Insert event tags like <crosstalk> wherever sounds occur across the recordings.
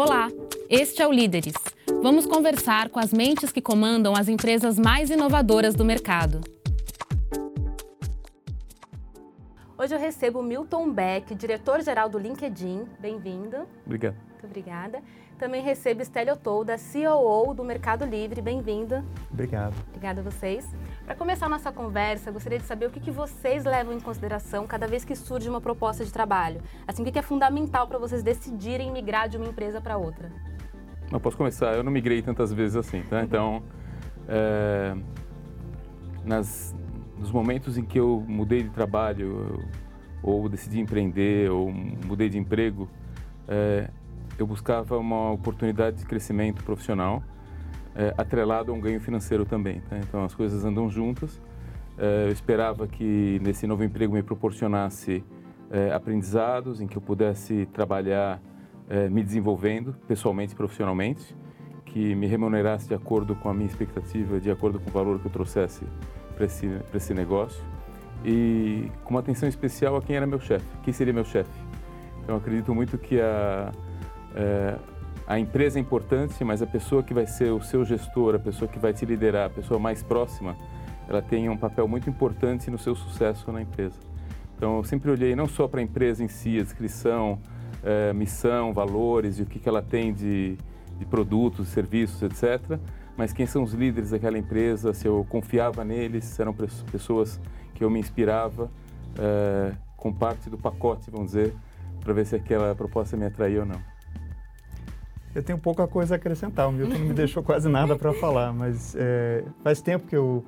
Olá, este é o Líderes. Vamos conversar com as mentes que comandam as empresas mais inovadoras do mercado. Hoje eu recebo Milton Beck, diretor-geral do LinkedIn. Bem-vindo. Obrigado. Muito obrigada. Também recebo Estélio Tolda, COO do Mercado Livre. Bem-vinda. Obrigado. Obrigada a vocês. Para começar a nossa conversa, eu gostaria de saber o que, que vocês levam em consideração cada vez que surge uma proposta de trabalho. Assim, o que, que é fundamental para vocês decidirem migrar de uma empresa para outra? Não posso começar. Eu não migrei tantas vezes assim, tá? Então, é, nas, nos momentos em que eu mudei de trabalho, ou decidi empreender, ou mudei de emprego, é, eu buscava uma oportunidade de crescimento profissional é, atrelado a um ganho financeiro também. Tá? Então as coisas andam juntas. É, eu esperava que nesse novo emprego me proporcionasse é, aprendizados, em que eu pudesse trabalhar me desenvolvendo pessoalmente e profissionalmente, que me remunerasse de acordo com a minha expectativa, de acordo com o valor que eu trouxesse para esse, esse negócio. E com uma atenção especial a quem era meu chefe, quem seria meu chefe. Então acredito muito que a, é, a empresa é importante, mas a pessoa que vai ser o seu gestor, a pessoa que vai te liderar, a pessoa mais próxima, ela tem um papel muito importante no seu sucesso na empresa. Então, eu sempre olhei não só para a empresa em si, a descrição, é, missão, valores e o que, que ela tem de, de produtos, serviços, etc., mas quem são os líderes daquela empresa, se eu confiava neles, se eram pessoas que eu me inspirava é, com parte do pacote, vamos dizer, para ver se aquela proposta me atraía ou não. Eu tenho pouca coisa a acrescentar. O Milton não me <laughs> deixou quase nada para falar, mas é, faz tempo que eu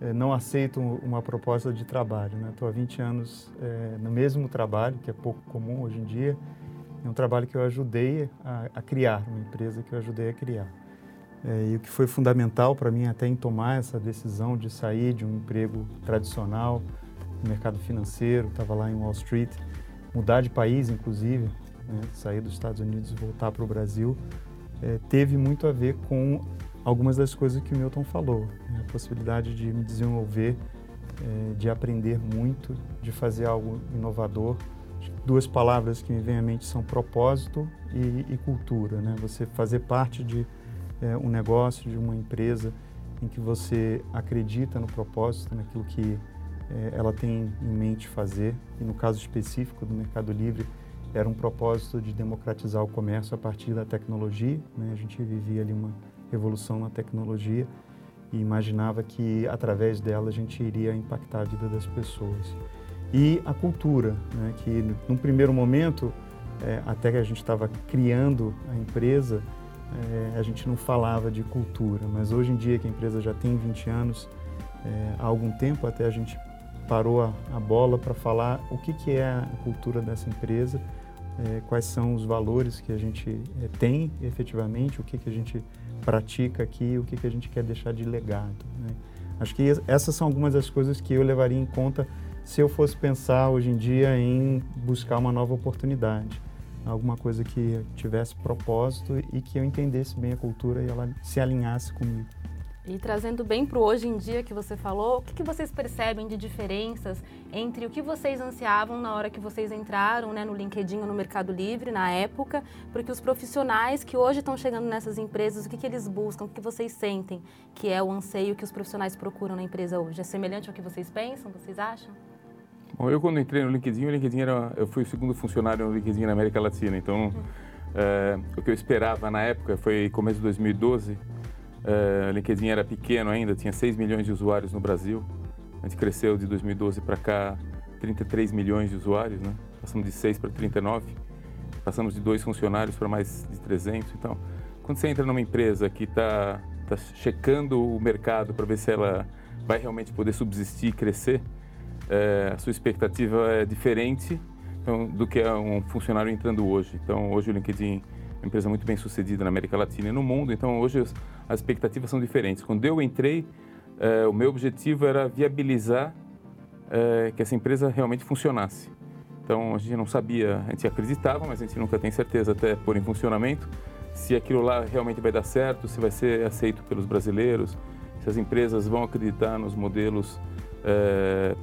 é, não aceito uma proposta de trabalho. Estou né? há 20 anos é, no mesmo trabalho, que é pouco comum hoje em dia. É um trabalho que eu ajudei a, a criar, uma empresa que eu ajudei a criar. É, e o que foi fundamental para mim até em tomar essa decisão de sair de um emprego tradicional no mercado financeiro, estava lá em Wall Street, mudar de país, inclusive, né, sair dos Estados Unidos e voltar para o Brasil, é, teve muito a ver com algumas das coisas que o Milton falou. Né, a possibilidade de me desenvolver, é, de aprender muito, de fazer algo inovador. Duas palavras que me vêm à mente são propósito e, e cultura. Né? Você fazer parte de é, um negócio, de uma empresa em que você acredita no propósito, naquilo que ela tem em mente fazer. E no caso específico do Mercado Livre, era um propósito de democratizar o comércio a partir da tecnologia. Né? A gente vivia ali uma revolução na tecnologia e imaginava que através dela a gente iria impactar a vida das pessoas. E a cultura, né? que num primeiro momento, é, até que a gente estava criando a empresa, é, a gente não falava de cultura, mas hoje em dia que a empresa já tem 20 anos, é, há algum tempo até a gente parou a, a bola para falar o que, que é a cultura dessa empresa é, quais são os valores que a gente é, tem efetivamente, o que, que a gente pratica aqui, o que, que a gente quer deixar de legado. Né? Acho que essas são algumas das coisas que eu levaria em conta se eu fosse pensar hoje em dia em buscar uma nova oportunidade. Alguma coisa que tivesse propósito e que eu entendesse bem a cultura e ela se alinhasse comigo. E trazendo bem para o hoje em dia que você falou, o que, que, vocês percebem de diferenças entre o que vocês ansiavam na hora que vocês entraram né, no LinkedIn ou no Mercado Livre, na época, porque os profissionais que hoje estão chegando nessas empresas, o que, que eles buscam, o que vocês sentem que é o anseio que os profissionais procuram na empresa hoje? É semelhante ao que vocês pensam, vocês acham? Bom, eu quando entrei no LinkedIn, o LinkedIn era, eu fui o segundo funcionário no LinkedIn na América Latina, então uhum. é, o que eu esperava na época foi começo de 2012, O LinkedIn era pequeno ainda, tinha 6 milhões de usuários no Brasil. A gente cresceu de 2012 para cá 33 milhões de usuários, né? Passamos de 6 para 39. Passamos de dois funcionários para mais de 300. Então, quando você entra numa empresa que está tá checando o mercado para ver se ela vai realmente poder subsistir e crescer, uh, a sua expectativa é diferente então, do que é um funcionário entrando hoje. Então, hoje o LinkedIn uma empresa muito bem sucedida na América Latina e no mundo, então hoje as, as expectativas são diferentes. Quando eu entrei, eh, o meu objetivo era viabilizar eh, que essa empresa realmente funcionasse. Então a gente não sabia, a gente acreditava, mas a gente nunca tem certeza até pôr em funcionamento se aquilo lá realmente vai dar certo, se vai ser aceito pelos brasileiros, se as empresas vão acreditar nos modelos eh,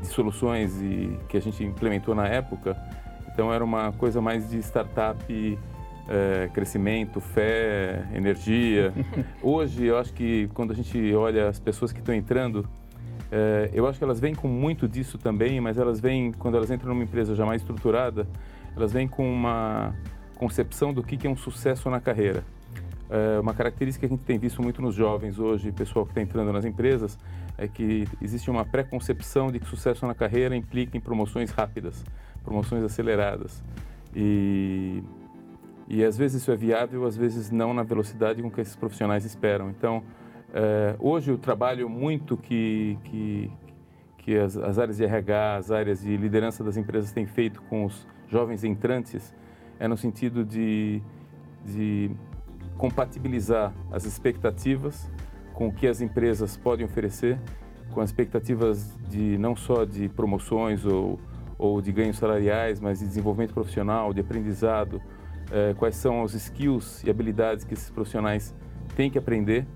de soluções e que a gente implementou na época. Então era uma coisa mais de startup é, crescimento, fé, energia. <laughs> Hoje, eu acho que quando a gente olha as pessoas que estão entrando, é, eu acho que elas vêm com muito disso também, mas elas vêm, quando elas entram numa empresa já mais estruturada, elas vêm com uma concepção do que é um sucesso na carreira. É, uma característica que a gente tem visto muito nos jovens hoje, pessoal que está entrando nas empresas, é que existe uma pré-concepção de que sucesso na carreira implica em promoções rápidas, promoções aceleradas. E e às vezes isso é viável, às vezes não na velocidade com que esses profissionais esperam. Então, é, hoje o trabalho muito que, que, que as, as, áreas de RH, as áreas de liderança das empresas têm feito com os jovens entrantes é no sentido de, de compatibilizar as expectativas com o que as empresas podem oferecer, com as expectativas de não só de promoções ou, ou de ganhos salariais, mas de desenvolvimento profissional, de aprendizado, é, quais são os skills e habilidades que esses profissionais têm que aprender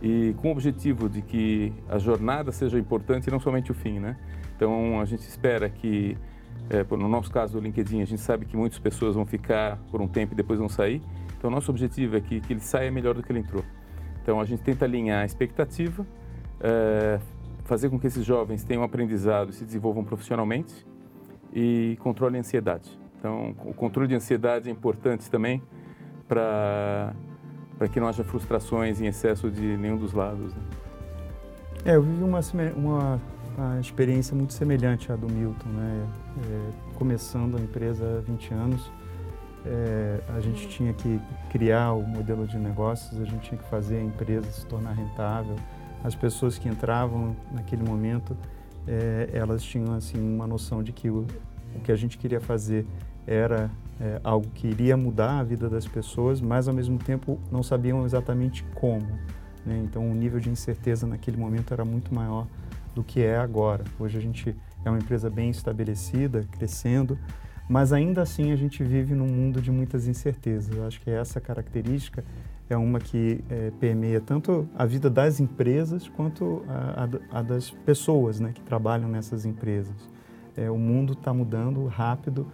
e com o objetivo de que a jornada seja importante e não somente o fim, né? Então a gente espera que, é, no nosso caso do LinkedIn, a gente sabe que muitas pessoas vão ficar por um tempo e depois vão sair. Então nosso objetivo é que, que ele saia melhor do que ele entrou. Então a gente tenta alinhar a expectativa, é, fazer com que esses jovens tenham aprendizado e se desenvolvam profissionalmente e controlem a ansiedade. Então, o controle de ansiedade é importante também para que não haja frustrações em excesso de nenhum dos lados. Né? É, eu vivi uma, uma, uma, experiência muito semelhante à do Milton. Né? É, começando a empresa há 20 anos, é, a gente tinha que criar o modelo de negócios, a gente tinha que fazer a empresa se tornar rentável. As pessoas que entravam naquele momento, é, elas tinham assim uma noção de que o, que a gente queria fazer era é, algo que iria mudar a vida das pessoas, mas ao mesmo tempo não sabiam exatamente como. Né? Então o nível de incerteza naquele momento era muito maior do que é agora. Hoje a gente é uma empresa bem estabelecida, crescendo, mas ainda assim a gente vive num mundo de muitas incertezas. Eu acho que essa característica é uma que é, permeia tanto a vida das empresas quanto a, a, a das pessoas né, que trabalham nessas empresas. É, o mundo está mudando rápido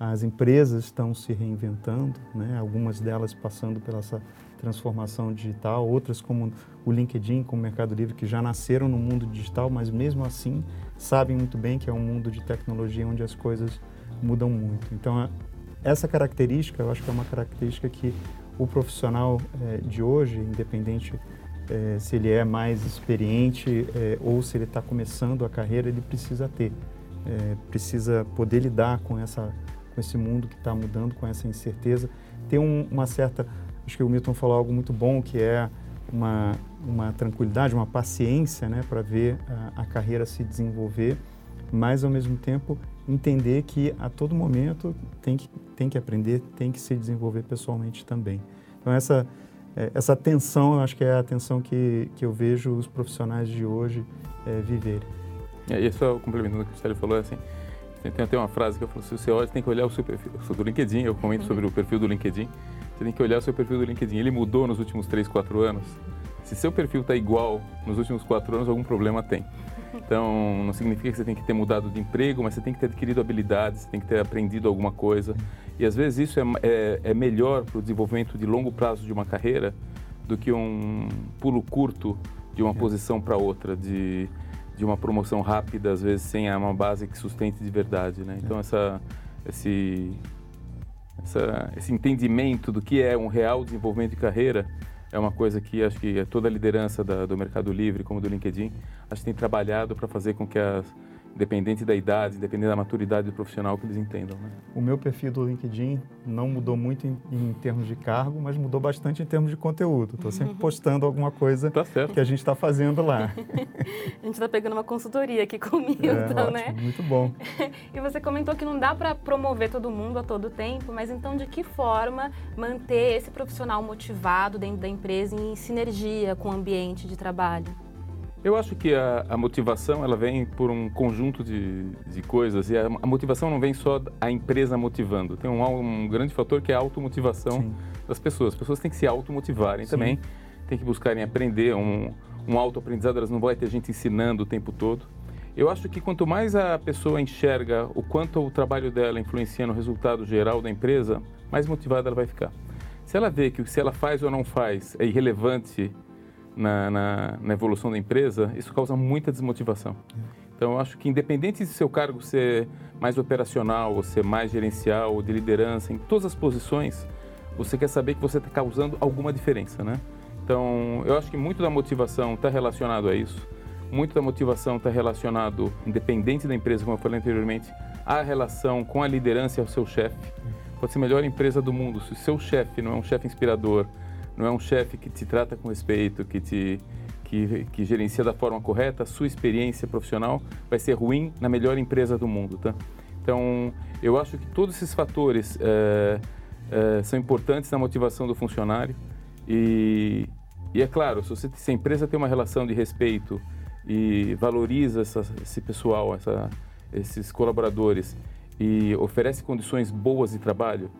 as empresas estão se reinventando, né? algumas delas passando pela essa transformação digital, outras como o LinkedIn, como o Mercado Livre, que já nasceram no mundo digital, mas mesmo assim sabem muito bem que é um mundo de tecnologia onde as coisas mudam muito. Então, essa característica, eu acho que é uma característica que o profissional é, de hoje, independente é, se ele é mais experiente é, ou se ele está começando a carreira, ele precisa ter. Precisa poder lidar com essa com esse mundo que está mudando, com essa incerteza. Ter um, uma certa, acho que o Milton falou algo muito bom, que é uma, uma tranquilidade, uma paciência né, para ver a, a carreira se desenvolver, mas ao mesmo tempo entender que a todo momento tem que, tem que aprender, tem que se desenvolver pessoalmente também. Então essa, é, essa tensão, eu acho que é a tensão que, que eu vejo os profissionais de hoje é, viverem. E só complementando o que o Célio falou, é assim, tem até uma frase que eu falo, se você olha, tem que olhar o seu perfil. Eu sou do LinkedIn, eu comento sobre o perfil do LinkedIn. Você tem que olhar o seu perfil do LinkedIn. Ele mudou nos últimos 3, 4 anos. Se seu perfil está igual nos últimos 4 anos, algum problema tem. Então, não significa que você tem que ter mudado de emprego, mas você tem que ter adquirido habilidades, você tem que ter aprendido alguma coisa. E às vezes isso é, é, é melhor para o desenvolvimento de longo prazo de uma carreira do que um pulo curto de uma é. posição para outra, de de uma promoção rápida, às vezes sem uma base que sustente de verdade, né? Então essa, esse, essa, esse entendimento do que é um real desenvolvimento de carreira é uma coisa que acho que toda a liderança da, do Mercado Livre, como do LinkedIn, acho que tem trabalhado para fazer com que as Independente da idade, independente da maturidade do profissional que eles entendam. Né? O meu perfil do LinkedIn não mudou muito em, em termos de cargo, mas mudou bastante em termos de conteúdo. Estou sempre postando alguma coisa tá que a gente está fazendo lá. <laughs> a gente está pegando uma consultoria aqui com o Milton, é, ótimo, né? Muito bom. <laughs> e você comentou que não dá para promover todo mundo a todo tempo, mas então de que forma manter esse profissional motivado dentro da empresa em sinergia com o ambiente de trabalho? Eu acho que a, a, motivação ela vem por um conjunto de, de coisas e a, a, motivação não vem só a empresa motivando. Tem um, um grande fator que é a automotivação Sim. das pessoas. As pessoas têm que se automotivarem Sim. também, têm que buscarem aprender um, um autoaprendizado. Elas não vão ter gente ensinando o tempo todo. Eu acho que quanto mais a pessoa enxerga o quanto o trabalho dela influencia no resultado geral da empresa, mais motivada ela vai ficar. Se ela vê que o que ela faz ou não faz é irrelevante na, na, na evolução da empresa, isso causa muita desmotivação. Então, eu acho que independente de seu cargo ser mais operacional, ou ser mais gerencial, ou de liderança, em todas as posições, você quer saber que você está causando alguma diferença, né? Então, eu acho que muito da motivação está relacionado a isso. Muito da motivação está relacionado, independente da empresa, como eu falei anteriormente, à relação com a liderança e ao seu chefe. Pode ser a melhor empresa do mundo. Se o seu chefe não é um chefe inspirador, não é um chefe que te trata com respeito, que te que, que, gerencia da forma correta, a sua experiência profissional vai ser ruim na melhor empresa do mundo, tá? Então, eu acho que todos esses fatores é, é, são importantes na motivação do funcionário e, e é claro, se, você, se a empresa tem uma relação de respeito e valoriza essa, esse pessoal, essa, esses colaboradores e oferece condições boas de trabalho,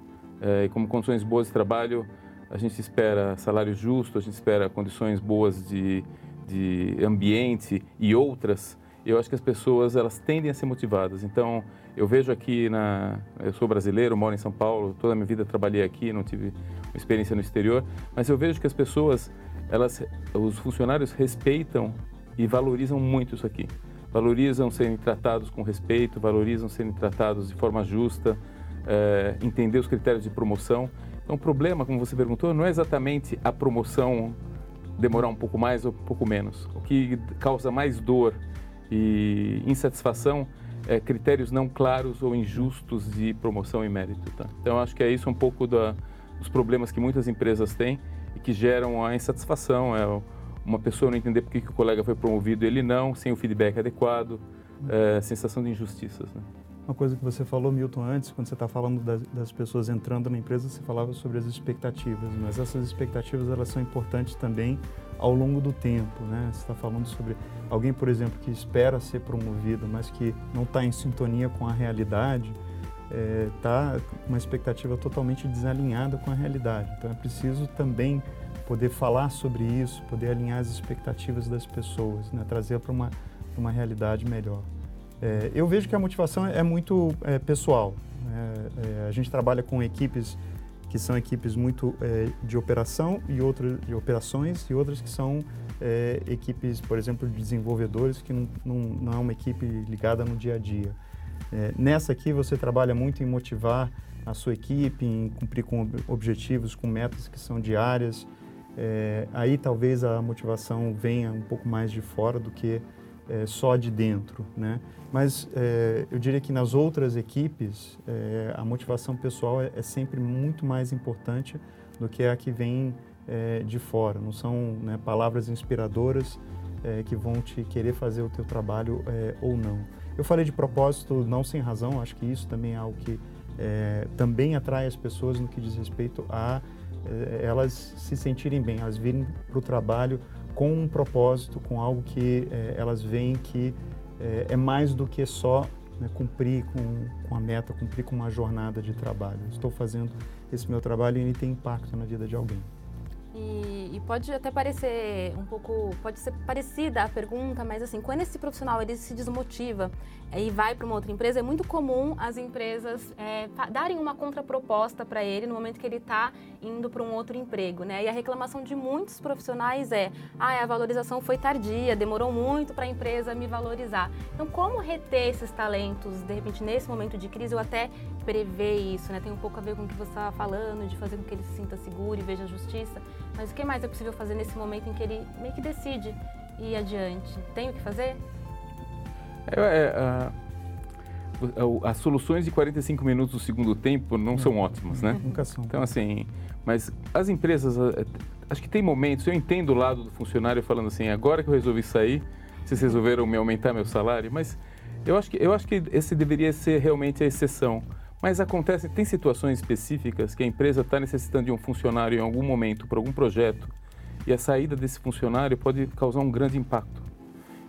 é, e como condições boas de trabalho, a gente espera salário justo, a gente espera condições boas de, de ambiente e outras, eu acho que as pessoas elas tendem a ser motivadas. Então, eu vejo aqui na, eu sou brasileiro, moro em São Paulo, toda a minha vida trabalhei aqui, não tive experiência no exterior, mas eu vejo que as pessoas, elas, os funcionários respeitam e valorizam muito isso aqui. Valorizam serem tratados com respeito, valorizam serem tratados de forma justa, é, entender os critérios de promoção. Então, o problema, como você perguntou, não é exatamente a promoção demorar um pouco mais ou um pouco menos. O que causa mais dor e insatisfação é critérios não claros ou injustos de promoção e mérito. Tá? Então, acho que é isso um pouco da, dos problemas que muitas empresas têm e que geram a insatisfação. É uma pessoa não entender por que, que o colega foi promovido e ele não, sem o feedback adequado, é, sensação de injustiças. Né? Uma coisa que você falou, Milton, antes, quando você está falando das, das, pessoas entrando na empresa, você falava sobre as expectativas, mas essas expectativas elas são importantes também ao longo do tempo, né? Você está falando sobre alguém, por exemplo, que espera ser promovido, mas que não está em sintonia com a realidade, está é, com uma expectativa totalmente desalinhada com a realidade. Então é preciso também poder falar sobre isso, poder alinhar as expectativas das pessoas, né? trazer para uma, uma realidade melhor. É, eu vejo que a motivação é muito é, pessoal. Né? É, a gente trabalha com equipes que são equipes muito é, de operação e outras de operações e outras que são é, equipes, por exemplo, de desenvolvedores que não, não, não, é uma equipe ligada no dia a dia. É, nessa aqui você trabalha muito em motivar a sua equipe, em cumprir com objetivos, com metas que são diárias. aí talvez a motivação venha um pouco mais de fora do que é, só de dentro, né? Mas é, eu diria que nas outras equipes é, a motivação pessoal é, é, sempre muito mais importante do que a que vem é, de fora. Não são né, palavras inspiradoras é, que vão te querer fazer o teu trabalho ou não. Eu falei de propósito não sem razão. Acho que isso também é algo que também atrai as pessoas no que diz respeito a elas se sentirem bem, elas virem para o trabalho com um propósito, com algo que é, elas veem que é, é, mais do que só né, cumprir com, com a meta, cumprir com uma jornada de trabalho. Estou fazendo esse meu trabalho e ele tem impacto na vida de alguém. E, e, pode até parecer um pouco, pode ser parecida a pergunta, mas assim, quando esse profissional ele se desmotiva e vai para uma outra empresa, é muito comum as empresas é, darem uma contraproposta para ele no momento que ele está indo para um outro emprego, né? E a reclamação de muitos profissionais é, ah, a valorização foi tardia, demorou muito para a empresa me valorizar. Então, como reter esses talentos, de repente, nesse momento de crise, ou até prever isso, né? Tem um pouco a ver com o que você estava falando, de fazer com que ele se sinta seguro e veja a justiça. Mas o que mais é possível fazer nesse momento em que ele meio que decide ir adiante? Tem o que fazer? É, é, as soluções de 45 minutos do segundo tempo não, são ótimas, né? Nunca são. Então, assim, mas as empresas, acho que tem momentos, eu entendo o lado do funcionário falando assim, agora que eu resolvi sair, vocês resolveram me aumentar meu salário, mas eu acho que, eu acho que esse deveria ser realmente a exceção. Mas acontece, tem situações específicas que a empresa está necessitando de um funcionário em algum momento para algum projeto e a saída desse funcionário pode causar um grande impacto.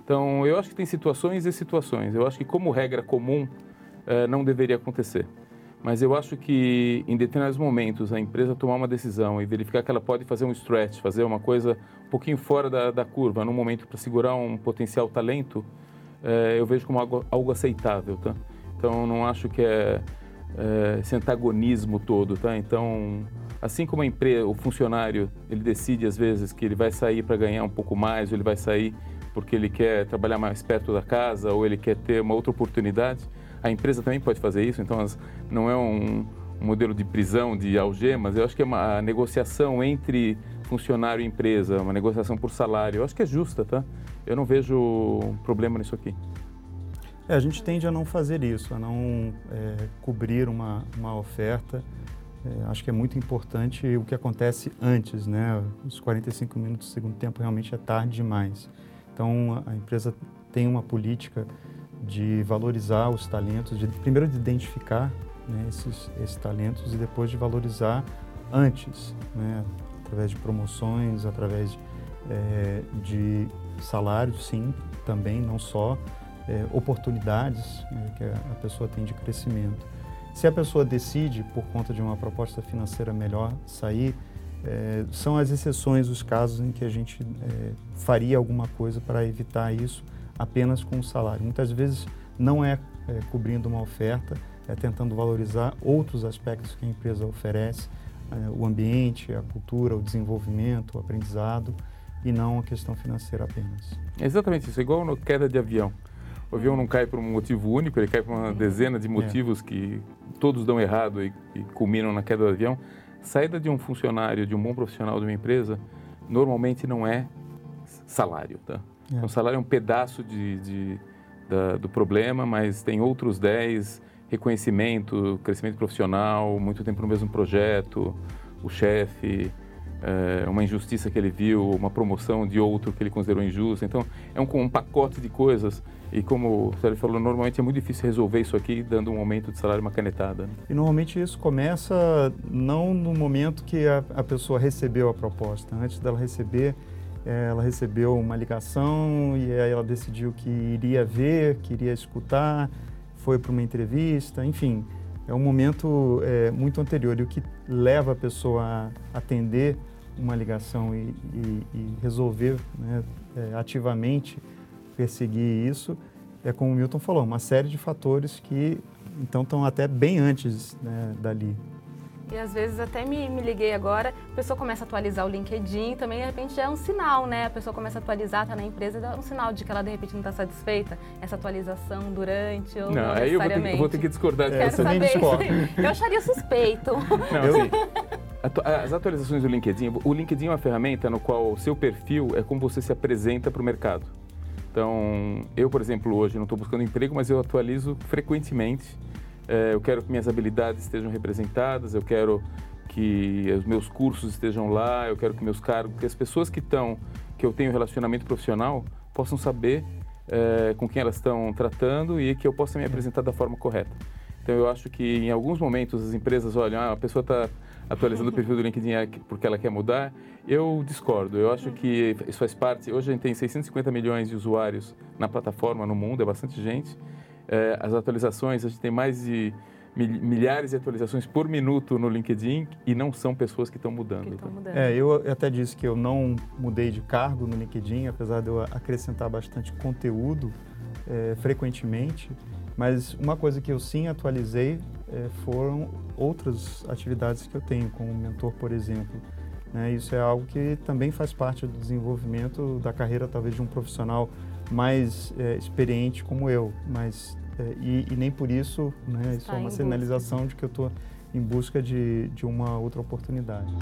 Então, eu acho que tem situações e situações. Eu acho que, como regra comum, eh, não deveria acontecer. Mas eu acho que, em determinados momentos, a empresa tomar uma decisão e verificar que ela pode fazer um stretch, fazer uma coisa um pouquinho fora da, da curva, num momento para segurar um potencial talento, eh, eu vejo como algo, algo aceitável, tá? Então, não acho que é é, esse antagonismo todo, tá? Então, assim como a empresa, o funcionário, ele decide às vezes que ele vai sair para ganhar um pouco mais, ou ele vai sair porque ele quer trabalhar mais perto da casa, ou ele quer ter uma outra oportunidade, a empresa também pode fazer isso. Então, não é um, um modelo de prisão, de algemas. Eu acho que é uma negociação entre funcionário e empresa, uma negociação por salário. Eu acho que é justa, tá? Eu não vejo problema nisso aqui. É, a gente tende a não fazer isso, a não é, cobrir uma, uma oferta. É, acho que é muito importante o que acontece antes, né? Os 45 minutos do segundo tempo realmente é tarde demais. Então, a empresa tem uma política de valorizar os talentos, de, primeiro de identificar né, esses, esses talentos e depois de valorizar antes, né, através de promoções, através é, de salários, sim, também, não só é, oportunidades né, que a pessoa tem de crescimento. Se a pessoa decide, por conta de uma proposta financeira melhor, sair, é, são as exceções, os casos em que a gente é, faria alguma coisa para evitar isso apenas com o salário. Muitas vezes não é, é cobrindo uma oferta, é tentando valorizar outros aspectos que a empresa oferece, é, o ambiente, a cultura, o desenvolvimento, o aprendizado, e não a questão financeira apenas. É exatamente isso, é igual na queda de avião. O avião não cai por um motivo único, ele cai por uma dezena de é. motivos é. que todos dão errado e, e culminam na queda do avião. Saída de um funcionário, de um bom profissional de uma empresa, normalmente não é salário, tá? É. Então, o salário é um pedaço de, de da, do problema, mas tem outros 10, reconhecimento, crescimento profissional, muito tempo no mesmo projeto, o chefe, é, uma injustiça que ele viu, uma promoção de outro que ele considerou injusta. Então, é um, um pacote de coisas e como o Sérgio falou, normalmente é muito difícil resolver isso aqui dando um aumento de salário, uma canetada. Né? E normalmente isso começa não no momento que a, a pessoa recebeu a proposta. Antes dela receber, é, ela recebeu uma ligação e aí ela decidiu que iria ver, que iria escutar, foi para uma entrevista, enfim, é um momento é, muito anterior. E o que leva a pessoa a atender uma ligação e, e, e resolver né, é, ativamente perseguir isso é como o Milton falou, uma série de fatores que então estão até bem antes né, dali. E às vezes até me, me liguei agora, a pessoa começa a atualizar o LinkedIn, também de repente já é um sinal, né? A pessoa começa a atualizar, tá na empresa, é um sinal de que ela de repente não está satisfeita. Essa atualização durante ou não, não aí eu vou, ter, eu vou ter que discordar de Quero saber. eu acharia suspeito. <laughs> Não, eu... as atualizações do LinkedIn, o LinkedIn é uma ferramenta no qual o seu perfil é como você se apresenta para o mercado. Então, eu, por exemplo, hoje não estou buscando emprego, mas eu atualizo frequentemente é, eu quero que minhas habilidades estejam representadas, eu quero que os meus cursos estejam lá, eu quero que meus cargos, que as pessoas que estão, que eu tenho relacionamento profissional, possam saber é, com quem elas estão tratando e que eu possa me apresentar da forma correta. Então eu acho que em alguns momentos as empresas olham, ah, a pessoa está atualizando o perfil do LinkedIn porque ela quer mudar. Eu discordo. Eu acho que isso faz parte. Hoje a gente tem 650 milhões de usuários na plataforma no mundo, é bastante gente é, as atualizações, a gente tem mais de milhares de atualizações por minuto no LinkedIn e não são pessoas que estão mudando. Tá? mudando. É, eu até disse que eu não mudei de cargo no LinkedIn, apesar de eu acrescentar bastante conteúdo é, frequentemente, mas uma coisa que eu sim atualizei é, foram outras atividades que eu tenho, como mentor, por exemplo. Né? Isso é algo que também faz parte do desenvolvimento da carreira, talvez, de um profissional mais é, experiente como eu, mas é, e, e, nem por isso, né, isso é uma sinalização de que eu estou em busca de, de uma outra oportunidade.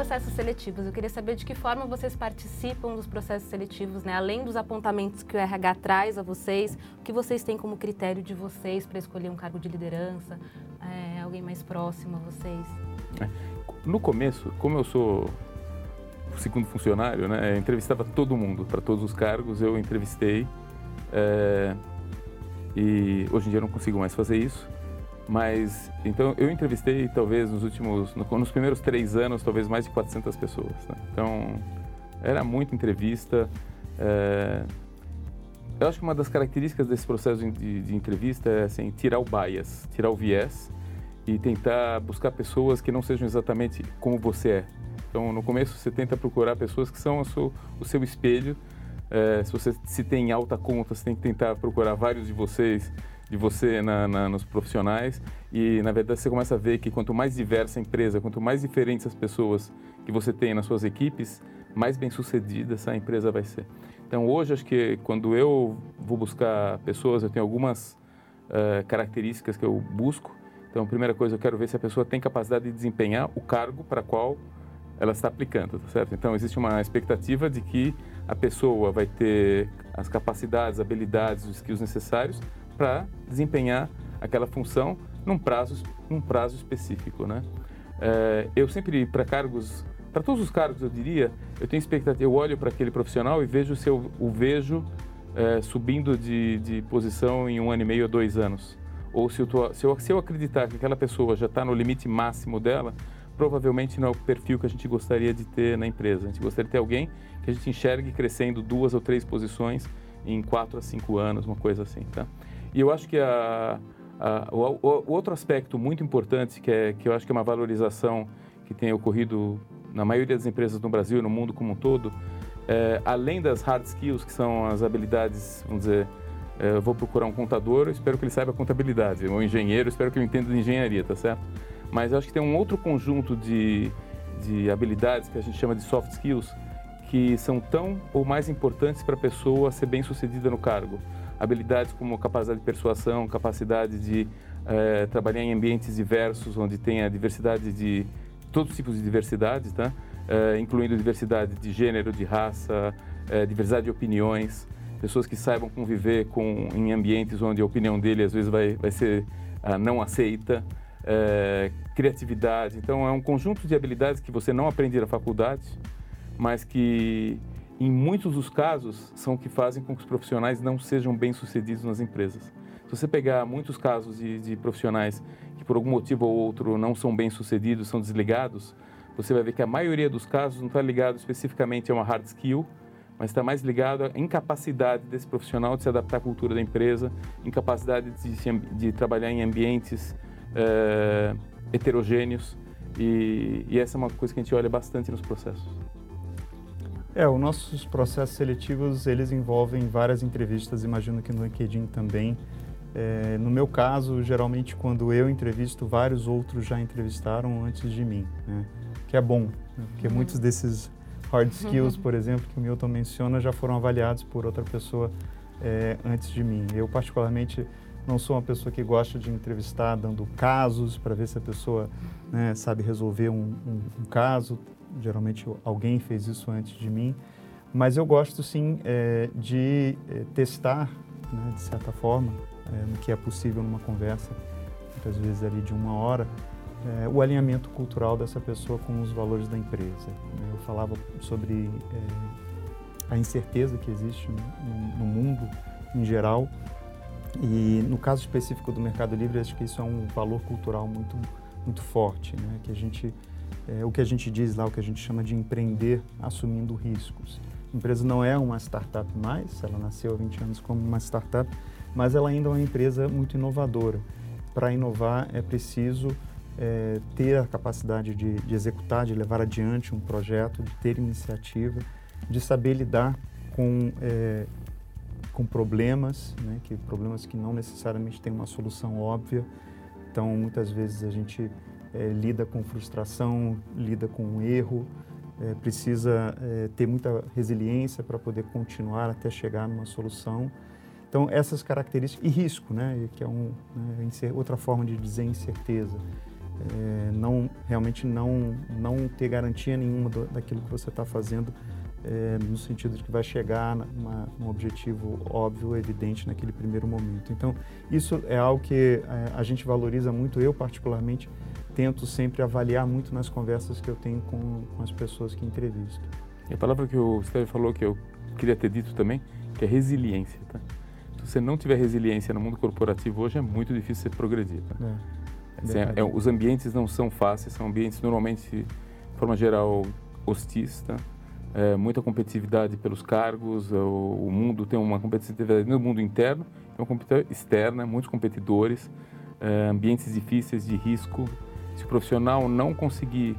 Processos seletivos? Eu queria saber de que forma vocês participam dos processos seletivos, né? além dos apontamentos que o RH traz a vocês, o que vocês têm como critério de vocês para escolher um cargo de liderança, é, alguém mais próximo a vocês? É, no começo, como eu sou segundo funcionário, né, entrevistava todo mundo, para todos os cargos eu entrevistei. É, e hoje em dia eu não consigo mais fazer isso. Mas, então, eu entrevistei talvez nos últimos, nos primeiros três anos, talvez mais de 400 pessoas. Né? Então, era muita entrevista. É, eu acho que uma das características desse processo de, de, entrevista é assim, tirar o bias, tirar o viés e tentar buscar pessoas que não sejam exatamente como você é. Então, no começo, você tenta procurar pessoas que são seu, o seu espelho. É, se você se tem alta conta, você tem que tentar procurar vários de vocês de você na, na, nos profissionais e, na verdade, você começa a ver que quanto mais diversa a empresa, quanto mais diferentes as pessoas que você tem nas suas equipes, mais bem sucedida essa empresa vai ser. Então, hoje, acho que quando eu vou buscar pessoas, eu tenho algumas uh, características que eu busco. Então, a primeira coisa, eu quero ver se a pessoa tem capacidade de desempenhar o cargo para qual ela está aplicando, tá certo? Então, existe uma expectativa de que a pessoa vai ter as capacidades, habilidades, os skills necessários para desempenhar aquela função num prazo, num prazo específico, né? É, eu sempre, para cargos para todos os cargos, eu diria, eu tenho expectativa, eu olho para aquele profissional e vejo se eu o vejo é, subindo de, de posição em um ano e meio ou dois anos. Ou se eu, tô, se eu, se eu acreditar que aquela pessoa já está no limite máximo dela, provavelmente não é o perfil que a gente gostaria de ter na empresa. A gente gostaria de ter alguém que a gente enxergue crescendo duas ou três posições em quatro a cinco anos, uma coisa assim. Tá? E eu acho que a, a, o, o, outro aspecto muito importante, que, é, que eu acho que é uma valorização que tem ocorrido na maioria das empresas no Brasil e no mundo como um todo, é, além das hard skills, que são as habilidades, vamos dizer, é, eu vou procurar um contador, espero que ele saiba contabilidade, um engenheiro, espero que ele entenda de engenharia, tá certo? Mas eu acho que tem um outro conjunto de, de habilidades que a gente chama de soft skills, que são tão ou mais importantes para a pessoa ser bem sucedida no cargo. Habilidades como capacidade de persuasão, capacidade de é, trabalhar em ambientes diversos, onde tenha diversidade de todos os tipos de diversidade, tá? É, incluindo diversidade de gênero, de raça, é, diversidade de opiniões, pessoas que saibam conviver com, em ambientes onde a opinião dele às vezes vai, vai ser ah, não aceita, criatividade. Então, é um conjunto de habilidades que você não aprende na faculdade, mas que, em muitos dos casos, são que fazem com que os profissionais não sejam bem-sucedidos nas empresas. Se você pegar muitos casos de, de profissionais que, por algum motivo ou outro, não são bem-sucedidos, são desligados, você vai ver que a maioria dos casos não está ligado especificamente a uma hard skill, mas está mais ligado à incapacidade desse profissional de se adaptar à cultura da empresa, incapacidade de, de trabalhar em ambientes é, heterogêneos. E, e, essa é uma coisa que a gente olha bastante nos processos. É, os nossos processos seletivos, eles envolvem várias entrevistas, imagino que no LinkedIn também. É, no meu caso, geralmente quando eu entrevisto, vários outros já entrevistaram antes de mim, né? que é bom, né? porque uhum. muitos desses hard skills, por exemplo, que o Milton menciona, já foram avaliados por outra pessoa é, antes de mim. Eu, particularmente, não sou uma pessoa que gosta de entrevistar dando casos para ver se a pessoa né, sabe resolver um, um, um, caso. Geralmente alguém fez isso antes de mim. Mas eu gosto sim é, de é, testar, né, de certa forma, é, no que é possível numa conversa, muitas vezes ali de uma hora, é, o alinhamento cultural dessa pessoa com os valores da empresa. Eu falava sobre é, a incerteza que existe no, no mundo em geral e no caso específico do Mercado Livre, acho que isso é um valor cultural muito, muito forte, né? que a gente, é, o que a gente diz lá, o que a gente chama de empreender assumindo riscos. A empresa não é uma startup mais, ela nasceu há 20 anos como uma startup, mas ela ainda é uma empresa muito inovadora. Para inovar é preciso é, ter a capacidade de, de executar, de levar adiante um projeto, de ter iniciativa, de saber lidar com é, com problemas, né, que problemas que não necessariamente têm uma solução óbvia. Então, muitas vezes a gente é, lida com frustração, lida com um erro, é, precisa é, ter muita resiliência para poder continuar até chegar numa solução. Então, essas características, e risco, né, que é um, né, outra forma de dizer incerteza. não realmente não não ter garantia nenhuma do, daquilo que você está fazendo é, no sentido de que vai chegar numa, num objetivo óbvio, evidente naquele primeiro momento. Então, isso é algo que é, a gente valoriza muito, eu particularmente tento sempre avaliar muito nas conversas que eu tenho com, com as pessoas que entrevisto. E a palavra que o Steve falou, que eu queria ter dito também, que é resiliência. Tá? Se você não tiver resiliência no mundo corporativo hoje, é muito difícil você progredir. Tá? É, assim, é, os ambientes não são fáceis, são ambientes normalmente, de forma geral, hostis, tá? é, muita competitividade pelos cargos, o, o, mundo tem uma competitividade no mundo interno, tem uma competitividade externa, muitos competidores, é, ambientes difíceis de risco. Se o profissional não conseguir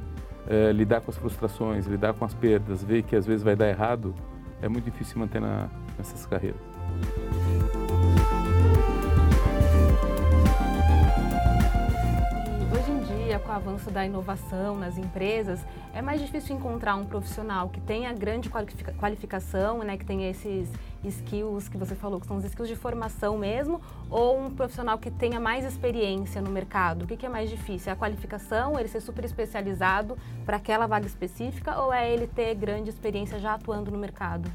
é, lidar com as frustrações, lidar com as perdas, ver que às vezes vai dar errado, é muito difícil manter na, nessas carreiras. O avanço da inovação nas empresas, é mais difícil encontrar um profissional que tenha grande qualificação, né, que tenha esses skills que você falou, que são os skills de formação mesmo, ou um profissional que tenha mais experiência no mercado? O que, que é mais difícil? É a qualificação, ele ser super especializado para aquela vaga específica, ou é ele ter grande experiência já atuando no mercado?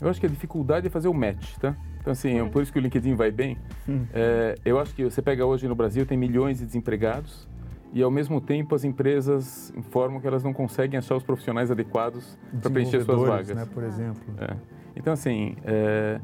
Eu acho que a dificuldade é fazer o match, tá? Então, assim, é por isso que o LinkedIn vai bem. Hum. É, eu acho que você pega hoje no Brasil, tem milhões de desempregados e, ao mesmo tempo, as empresas informam que elas não conseguem achar os profissionais adequados para preencher suas vagas. Né, por exemplo. É. Então, assim, é,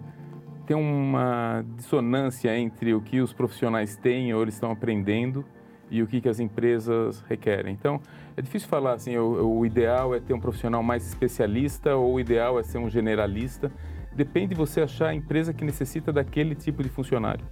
tem uma dissonância entre o que os profissionais têm ou eles estão aprendendo e o que, que as empresas requerem. Então, é difícil falar assim, o, o ideal é ter um profissional mais especialista ou o ideal é ser um generalista depende de você achar a empresa que necessita daquele tipo de funcionário.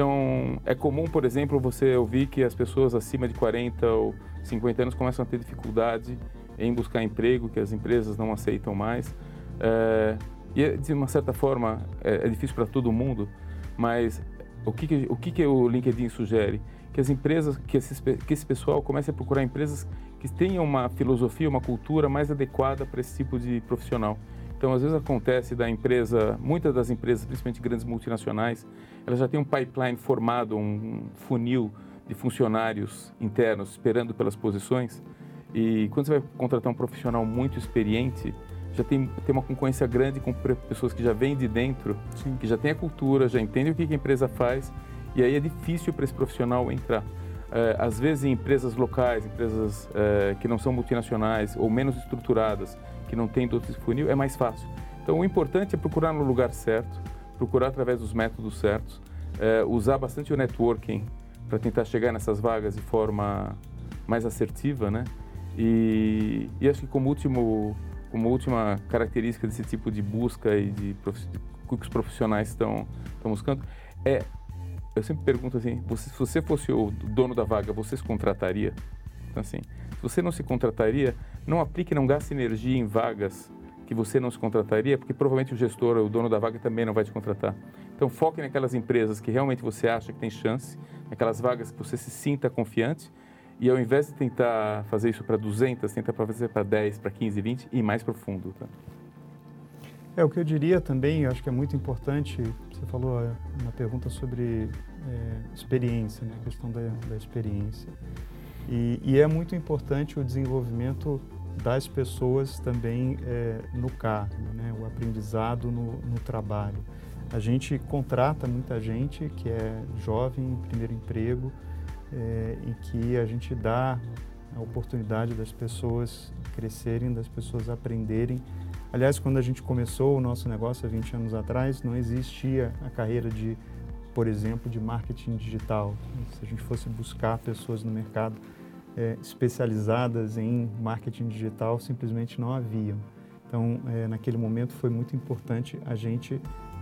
Então, é comum, por exemplo, você ouvir que as pessoas acima de 40 ou 50 anos começam a ter dificuldade em buscar emprego, que as empresas não aceitam mais. É, e, de uma certa forma, é, é difícil para todo mundo, mas o que, que o que, que o LinkedIn sugere? Que as empresas, que, que esse pessoal comece a procurar empresas que tenham uma filosofia, uma cultura mais adequada para esse tipo de profissional. Então, às vezes acontece da empresa, muitas das empresas, principalmente grandes multinacionais, elas já têm um pipeline formado, um funil de funcionários internos esperando pelas posições. E quando você vai contratar um profissional muito experiente, já tem, tem uma concorrência grande com pessoas que já vêm de dentro, Sim. que já têm a cultura, já entendem o que a empresa faz, e aí é difícil para esse profissional entrar. É, às vezes em empresas locais, empresas é, que não são multinacionais ou menos estruturadas, que não tem todo esse funil, é mais fácil. Então, o importante é procurar no lugar certo, procurar através dos métodos certos, é, usar bastante o networking para tentar chegar nessas vagas de forma mais assertiva, né? E, e acho que como último, como última característica desse tipo de busca e de, de que os profissionais estão estão buscando é eu sempre pergunto assim, você, se você fosse o dono da vaga, você se contrataria? Então, assim, se você não se contrataria, não aplique, não gaste energia em vagas que você não se contrataria, porque provavelmente o gestor, o dono da vaga também não vai te contratar. Então foque naquelas empresas que realmente você acha que tem chance, naquelas vagas que você se sinta confiante, e ao invés de tentar fazer isso para 200, tenta fazer para 10, para 15, 20 e mais profundo. Tá? É, o que eu diria também, eu acho que é muito importante, você falou é, na pergunta sobre é, experiência, né, a questão da, da experiência. E, e, é muito importante o desenvolvimento das pessoas também é, no cargo, né? o aprendizado no, no, trabalho. A gente contrata muita gente que é jovem, primeiro emprego, é, e que a gente dá a oportunidade das pessoas crescerem, das pessoas aprenderem. Aliás, quando a gente começou o nosso negócio há 20 anos atrás, não existia a carreira de, por exemplo, de marketing digital. Se a gente fosse buscar pessoas no mercado, é, especializadas em marketing digital simplesmente não haviam. Então, é, naquele momento foi muito importante a gente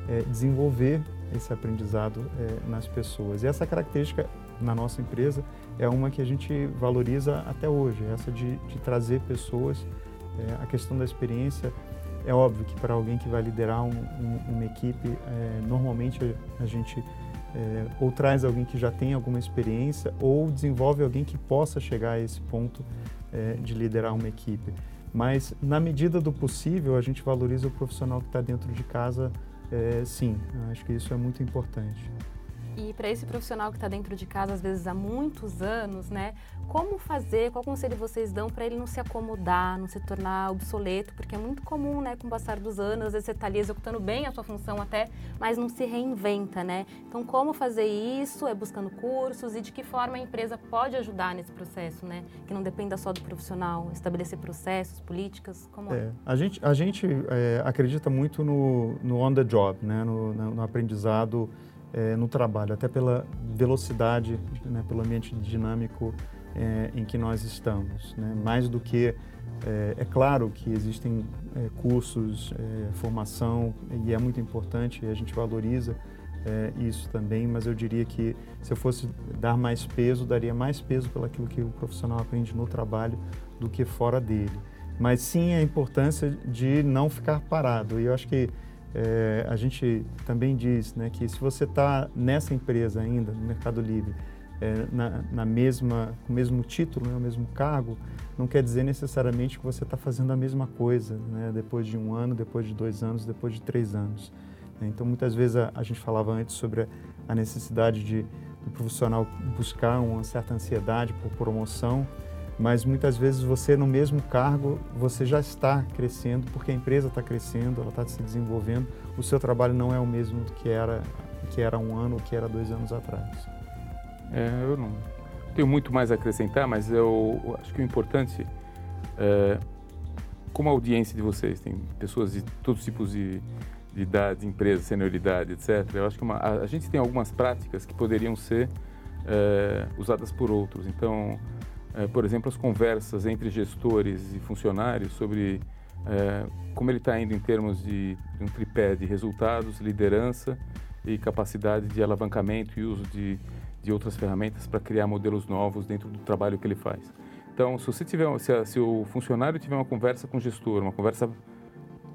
é, desenvolver esse aprendizado é, nas pessoas. E essa característica na nossa empresa é uma que a gente valoriza até hoje, essa de, de trazer pessoas. É, a questão da experiência é óbvio que para alguém que vai liderar um, um, uma equipe, é, normalmente a, gente é, ou traz alguém que já tem alguma experiência ou desenvolve alguém que possa chegar a esse ponto é, de liderar uma equipe. Mas, na medida do possível, a gente valoriza o profissional que está dentro de casa, é, sim. Acho que isso é muito importante. E para esse profissional que está dentro de casa, às vezes há muitos anos, né? Como fazer, qual conselho vocês dão para ele não se acomodar, não se tornar obsoleto? Porque é muito comum, né, com o passar dos anos, às vezes você está ali executando bem a sua função até, mas não se reinventa, né? Então, como fazer isso? É buscando cursos e de que forma a empresa pode ajudar nesse processo, né? Que não dependa só do profissional, estabelecer processos, políticas, como é? é a gente, a gente é, acredita muito no, no on the job, né? no, no, no aprendizado é, no trabalho, até pela velocidade, né, pelo ambiente dinâmico é, em que nós estamos. Né? Mais do que, é, é claro que existem é, cursos, é, formação, e é muito importante, e a gente valoriza é, isso também, mas eu diria que se eu fosse dar mais peso, daria mais peso pelo aquilo que o profissional aprende no trabalho do que fora dele. Mas sim a importância de não ficar parado. E eu acho que é, a gente também diz né, que se você está nessa empresa ainda, no Mercado Livre, é, na, na, mesma, com o mesmo título, né, o mesmo cargo, não quer dizer necessariamente que você está fazendo a mesma coisa, né, depois de um ano, depois de dois anos, depois de três anos. Então, muitas vezes a, a gente falava antes sobre a necessidade de do profissional buscar uma certa ansiedade por promoção, mas muitas vezes você no mesmo cargo você já está crescendo porque a empresa está crescendo, ela está se desenvolvendo. O seu trabalho não é o mesmo que era que era um ano ou que era dois anos atrás. É, eu não tenho muito mais a acrescentar, mas eu acho que o importante é, como a audiência de vocês tem pessoas de todos os tipos de, de idade, empresa, senioridade, etc. Eu acho que uma, a, a, gente tem algumas práticas que poderiam ser é, usadas por outros. Então, é, por exemplo, as conversas entre gestores e funcionários sobre é, como ele está indo em termos de, de, um tripé de resultados, liderança e capacidade de alavancamento e uso de, de outras ferramentas para criar modelos novos dentro do trabalho que ele faz. Então, se você tiver, se, a, se o funcionário tiver uma conversa com o gestor, uma conversa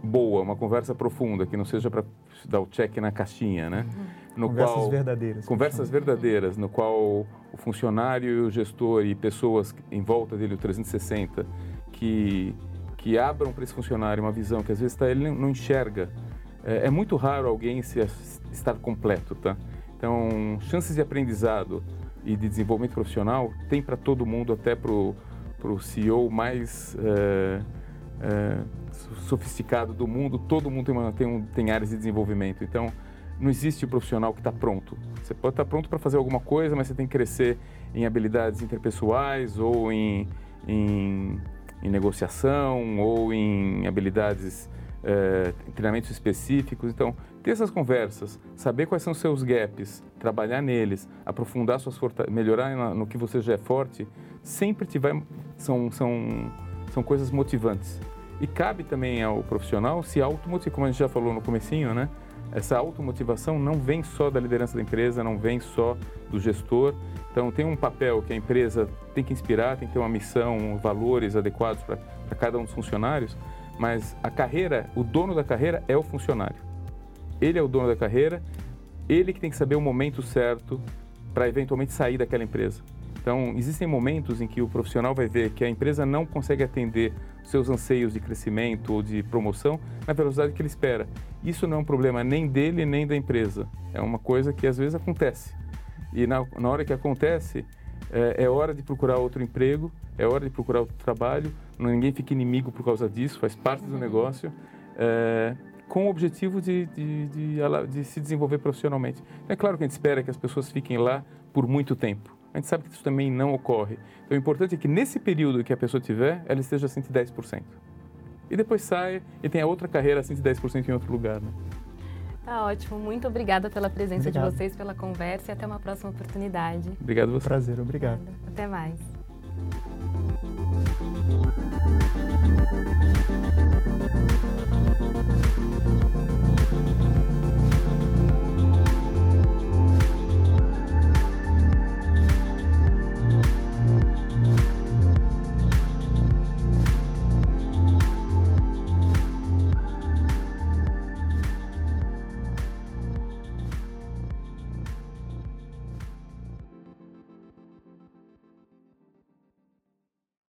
boa, uma conversa profunda, que não seja para dar o check na caixinha, né? Uhum. No conversas qual, verdadeiras. Conversas verdadeiras, no qual o funcionário o gestor e pessoas em volta dele, o 360, que, que abram para esse funcionário uma visão que às vezes tá, ele não enxerga. É, é muito raro alguém se, estar completo, tá? Então, chances de aprendizado e de desenvolvimento profissional tem para todo mundo, até para o CEO mais... É, é, sofisticado do mundo, todo mundo tem, uma, tem, um, tem áreas de desenvolvimento. Então, não existe o profissional que está pronto. Você pode estar tá pronto para fazer alguma coisa, mas você tem que crescer em habilidades interpessoais ou em, em, em negociação ou em habilidades, em treinamentos específicos. Então, ter essas conversas, saber quais são seus gaps, trabalhar neles, aprofundar suas melhorar no que você já é forte, sempre te vai, são, são, são coisas motivantes. E cabe também ao profissional se automotivar, como a gente já falou no comecinho, né? Essa automotivação não vem só da liderança da empresa, não vem só do gestor. Então, tem um papel que a empresa tem que inspirar, tem que ter uma missão, valores adequados para cada um dos funcionários, mas a carreira, o dono da carreira é o funcionário. Ele é o dono da carreira, ele que tem que saber o momento certo para eventualmente sair daquela empresa. Então, existem momentos em que o profissional vai ver que a empresa não consegue atender seus anseios de crescimento ou de promoção na velocidade que ele espera. Isso não é um problema nem dele nem da empresa. É uma coisa que às vezes acontece. E na, na hora que acontece, é, é, hora de procurar outro emprego, é hora de procurar outro trabalho. Ninguém fica inimigo por causa disso, faz parte do negócio. É, com o objetivo de, de, de, de, se desenvolver profissionalmente. É claro que a gente espera que as pessoas fiquem lá por muito tempo a gente sabe que isso também não ocorre. Então, o importante é que nesse período que a pessoa tiver, ela esteja a 110%. E depois sai e tem a outra carreira a 110% em outro lugar. Né? Tá ótimo. Muito obrigada pela presença obrigado. de vocês, pela conversa e até uma próxima oportunidade. Obrigado a você. Prazer, obrigado. Até mais.